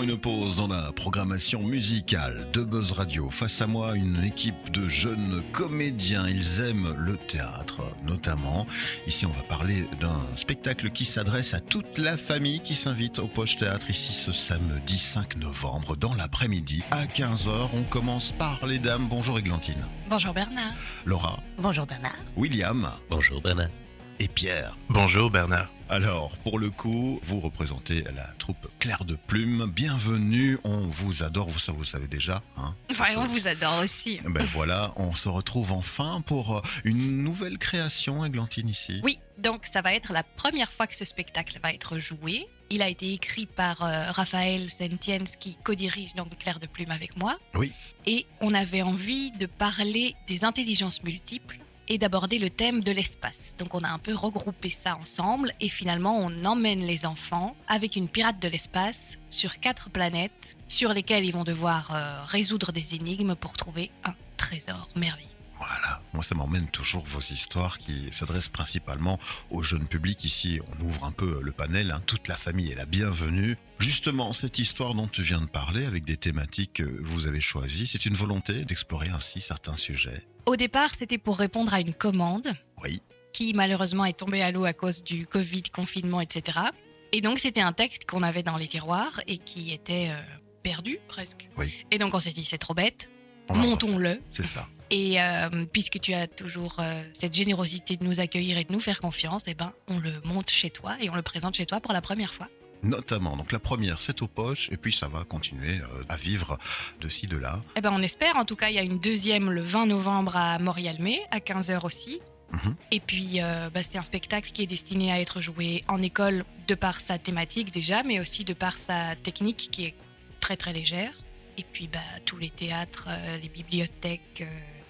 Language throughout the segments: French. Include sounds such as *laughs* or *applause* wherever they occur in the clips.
Faisons une pause dans la programmation musicale de Buzz Radio. Face à moi, une équipe de jeunes comédiens. Ils aiment le théâtre, notamment. Ici, on va parler d'un spectacle qui s'adresse à toute la famille qui s'invite au Poche Théâtre ici ce samedi 5 novembre dans l'après-midi à 15h. On commence par les dames. Bonjour Églantine. Bonjour Bernard. Laura. Bonjour Bernard. William. Bonjour Bernard. Et Pierre. Bonjour Bernard. Alors, pour le coup, vous représentez la troupe Claire de Plume. Bienvenue, on vous adore, vous, ça vous savez déjà. Hein ouais, on vous adore aussi. Ben voilà, on se retrouve enfin pour euh, une nouvelle création, Églantine, ici. Oui, donc ça va être la première fois que ce spectacle va être joué. Il a été écrit par euh, Raphaël Sentiens qui co-dirige donc Claire de Plume avec moi. Oui. Et on avait envie de parler des intelligences multiples et d'aborder le thème de l'espace. Donc on a un peu regroupé ça ensemble et finalement on emmène les enfants avec une pirate de l'espace sur quatre planètes sur lesquelles ils vont devoir euh, résoudre des énigmes pour trouver un trésor merveilleux. Voilà, moi ça m'emmène toujours vos histoires qui s'adressent principalement au jeune public. Ici, on ouvre un peu le panel, hein. toute la famille est la bienvenue. Justement, cette histoire dont tu viens de parler, avec des thématiques que vous avez choisies, c'est une volonté d'explorer ainsi certains sujets. Au départ, c'était pour répondre à une commande. Oui. Qui malheureusement est tombée à l'eau à cause du Covid, confinement, etc. Et donc c'était un texte qu'on avait dans les tiroirs et qui était euh, perdu presque. Oui. Et donc on s'est dit c'est trop bête, montons-le. C'est ça. Et euh, puisque tu as toujours euh, cette générosité de nous accueillir et de nous faire confiance, eh ben, on le monte chez toi et on le présente chez toi pour la première fois. Notamment, donc la première c'est aux poches et puis ça va continuer euh, à vivre de ci, de là. Eh ben on espère, en tout cas il y a une deuxième le 20 novembre à Morialmé à 15h aussi. Mhm. Et puis bah, c'est un spectacle qui est destiné à être joué en école de par sa thématique déjà, mais aussi de par sa technique qui est très très légère. Et puis bah, tous les théâtres, les bibliothèques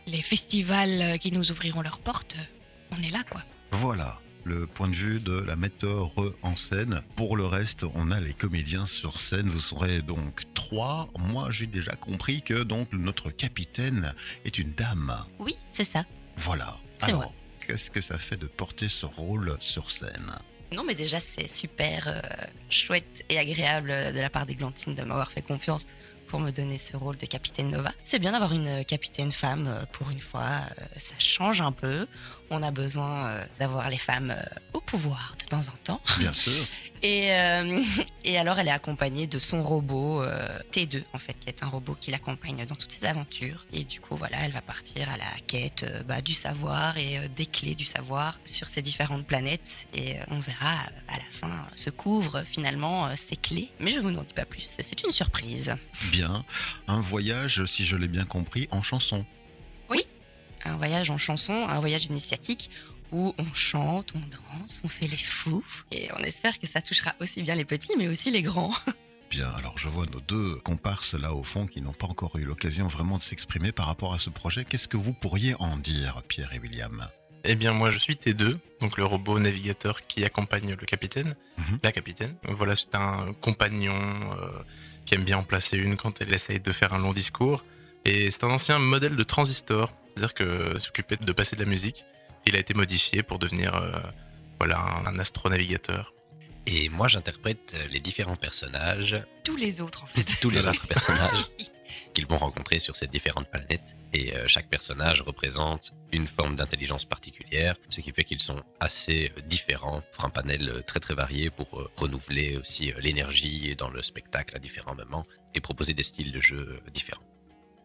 les festivals euh, qui nous ouvriront leurs portes, euh, on est là quoi. Voilà le point de vue de la metteur en scène. Pour le reste, on a les comédiens sur scène. Vous serez donc trois. Moi, j'ai déjà compris que donc notre capitaine est une dame. Oui, c'est ça. Voilà. Alors, qu'est-ce que ça fait de porter ce rôle sur scène? Non, mais déjà, c'est super euh, chouette et agréable de la part des Glantines de m'avoir fait confiance pour me donner ce rôle de capitaine Nova. C'est bien d'avoir une capitaine femme euh, pour une fois, euh, ça change un peu. On a besoin euh, d'avoir les femmes au pouvoir de temps en temps. Bien sûr. *laughs* Et, et alors elle est accompagnée de son robot T2 en fait, qui est un robot qui l'accompagne dans toutes ses aventures. Et du coup voilà, elle va partir à la quête bah, du savoir et des clés du savoir sur ces différentes planètes. Et on verra à la fin se couvre finalement ces clés. Mais je vous n'en dis pas plus, c'est une surprise. Bien un voyage, si je l'ai bien compris, en chanson. Un voyage en chanson, un voyage initiatique où on chante, on danse, on fait les fous, et on espère que ça touchera aussi bien les petits, mais aussi les grands. *laughs* Bien, alors je vois nos deux comparses là au fond qui n'ont pas encore eu l'occasion vraiment de s'exprimer par rapport à ce projet. Qu'est-ce que vous pourriez en dire, Pierre et William? Eh bien, moi, je suis T2, donc le robot navigateur qui accompagne le capitaine, mhm. la capitaine. Voilà, c'est un compagnon euh, qui aime bien en placer une quand elle essaye de faire un long discours. Et c'est un ancien modèle de transistor, c'est-à-dire que s'occupait de passer de la musique. Il a été modifié pour devenir euh, voilà, un, astronavigateur. Et moi, j'interprète les différents personnages. Tous les autres, en fait. Tous les *laughs* autres personnages qu'ils vont rencontrer sur ces différentes planètes. Et euh, chaque personnage représente une forme d'intelligence particulière, ce qui fait qu'ils sont assez euh, différents, pour un panel euh, très très varié pour renouveler aussi l'énergie dans le spectacle à différents moments et proposer des styles de jeu différents.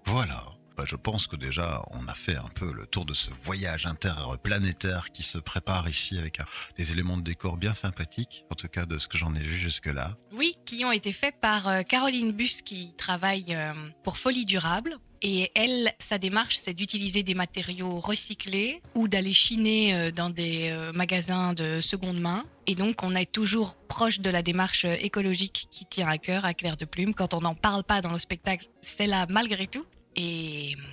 Voilà. Bah, je pense que déjà, on a fait un peu le tour de ce voyage interplanétaire qui se prépare ici avec des éléments de décor bien sympathiques, en tout cas de ce que j'en ai vu jusque-là. Oui, qui ont été faits par Caroline Bus qui travaille pour Folie Durable et elle, sa démarche, c'est d'utiliser des matériaux recyclés ou d'aller chiner euh, dans des euh, magasins de seconde main. Et donc, on est toujours proche de la démarche écologique qui tient à cœur à Claire de Plume. Quand on n'en parle pas dans le spectacle, c'est là malgré tout. Et hum,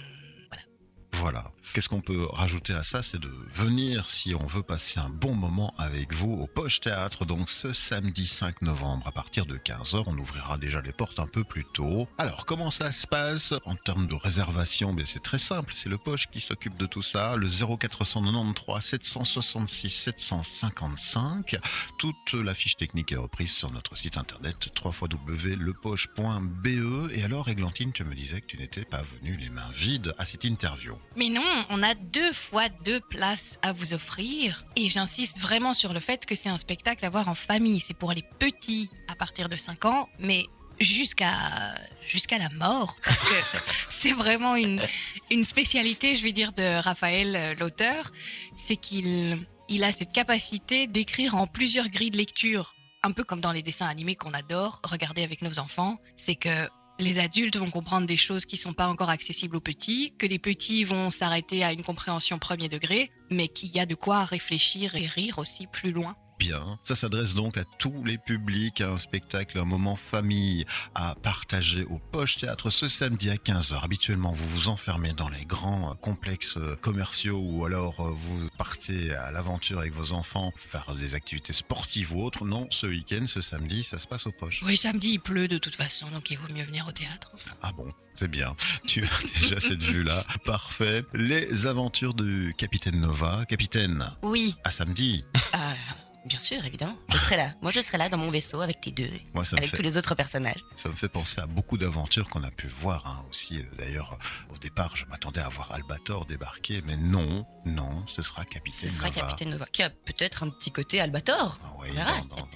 voilà. Qu'est-ce qu'on peut rajouter à ça C'est de venir si on veut passer un bon moment avec vous au Poche Théâtre. Donc ce samedi 5 novembre à partir de 15h, on ouvrira déjà les portes un peu plus tôt. Alors comment ça se passe en termes de réservation? Ben, C'est très simple, c'est le Poche qui s'occupe de tout ça. Le 0493 766 755. Toute la fiche technique est reprise sur notre site internet www.lepoche.be. Et alors Églantine, tu me disais que tu n'étais pas venue les mains vides à cette interview. Mais non, on a deux fois deux places à vous offrir. Et j'insiste vraiment sur le fait que c'est un spectacle à voir en famille. C'est pour les petits à partir de 5 ans, mais jusqu'à la mort parce que *laughs* c'est vraiment une, une spécialité je vais dire de Raphaël euh, l'auteur c'est qu'il il a cette capacité d'écrire en plusieurs grilles de lecture un peu comme dans les dessins animés qu'on adore regarder avec nos enfants c'est que les adultes vont comprendre des choses qui sont pas encore accessibles aux petits, que les petits vont s'arrêter à une compréhension premier degré, mais qu'il y a de quoi réfléchir et rire aussi plus loin. Bien. Ça s'adresse donc à tous les publics, à un spectacle, un moment famille à partager au Poche Théâtre ce samedi à 15h. Habituellement, vous vous enfermez dans les grands complexes commerciaux ou alors euh, vous partez à l'aventure avec vos enfants faire des activités sportives ou autres. Non, ce week-end, ce samedi, ça se passe au Poche. Oui, samedi, il pleut de toute façon, donc il vaut mieux venir au théâtre. Ah bon c'est bien. Tu as *laughs* déjà cette vue-là. Parfait. Les aventures du Capitaine Nova. Capitaine. Oui. À samedi. Ah, bien sûr, évidemment. Je serai là. Moi, je serai là dans mon vaisseau avec tes deux, Moi, ça me avec fait tous les autres personnages. Ça me fait penser à beaucoup d'aventures qu'on a pu voir hein, aussi. D'ailleurs, au départ, je m'attendais à voir Albator débarquer, mais non, non, ce sera Capitaine Ce sera Nova. Capitaine Nova, qui a peut-être un petit côté Albator. Ah oui,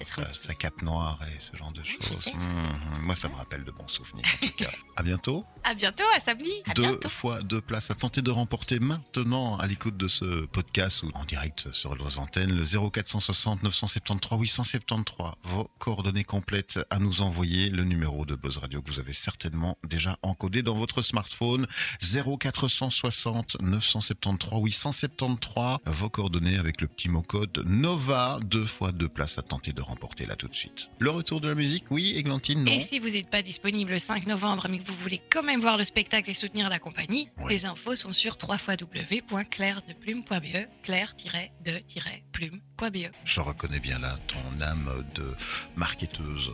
sa, petit- sa cape noire et ce genre de choses. Peut-être. Mhm. Moi, ça me rappelle de bons souvenirs. En tout cas, *laughs* à bientôt. À bientôt, à samedi. À deux bientôt. fois deux places à tenter de remporter maintenant à l'écoute de ce podcast ou en direct sur nos antennes le 0460 973 873 vos coordonnées complètes à nous envoyer. Le numéro de Buzz Radio que vous avez certainement déjà encodé dans votre smartphone. 0460 973 873 vos coordonnées avec le petit mot code Nova deux fois deux places à tenter de remporter là tout de suite. Le retour de la musique oui Églantine non? Et si vous n'êtes pas disponible le 5 novembre, mais que vous voulez quand même voir le spectacle et soutenir la compagnie, Oui. les infos sont sur www.clairedeplume.be, claire-de-plume.be. Je reconnais bien là ton âme de marketeuse.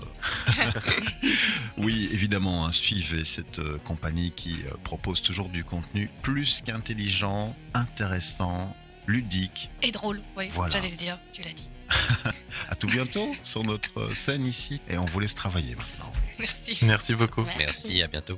*laughs* oui, évidemment, hein, suivez cette euh, compagnie qui euh, propose toujours du contenu plus qu'intelligent, intéressant, ludique. Et drôle, oui, Voilà. j'allais le dire, tu l'as dit. *laughs* À tout bientôt sur notre scène ici et on vous laisse travailler maintenant. *laughs* Merci. Merci beaucoup. Merci, à bientôt.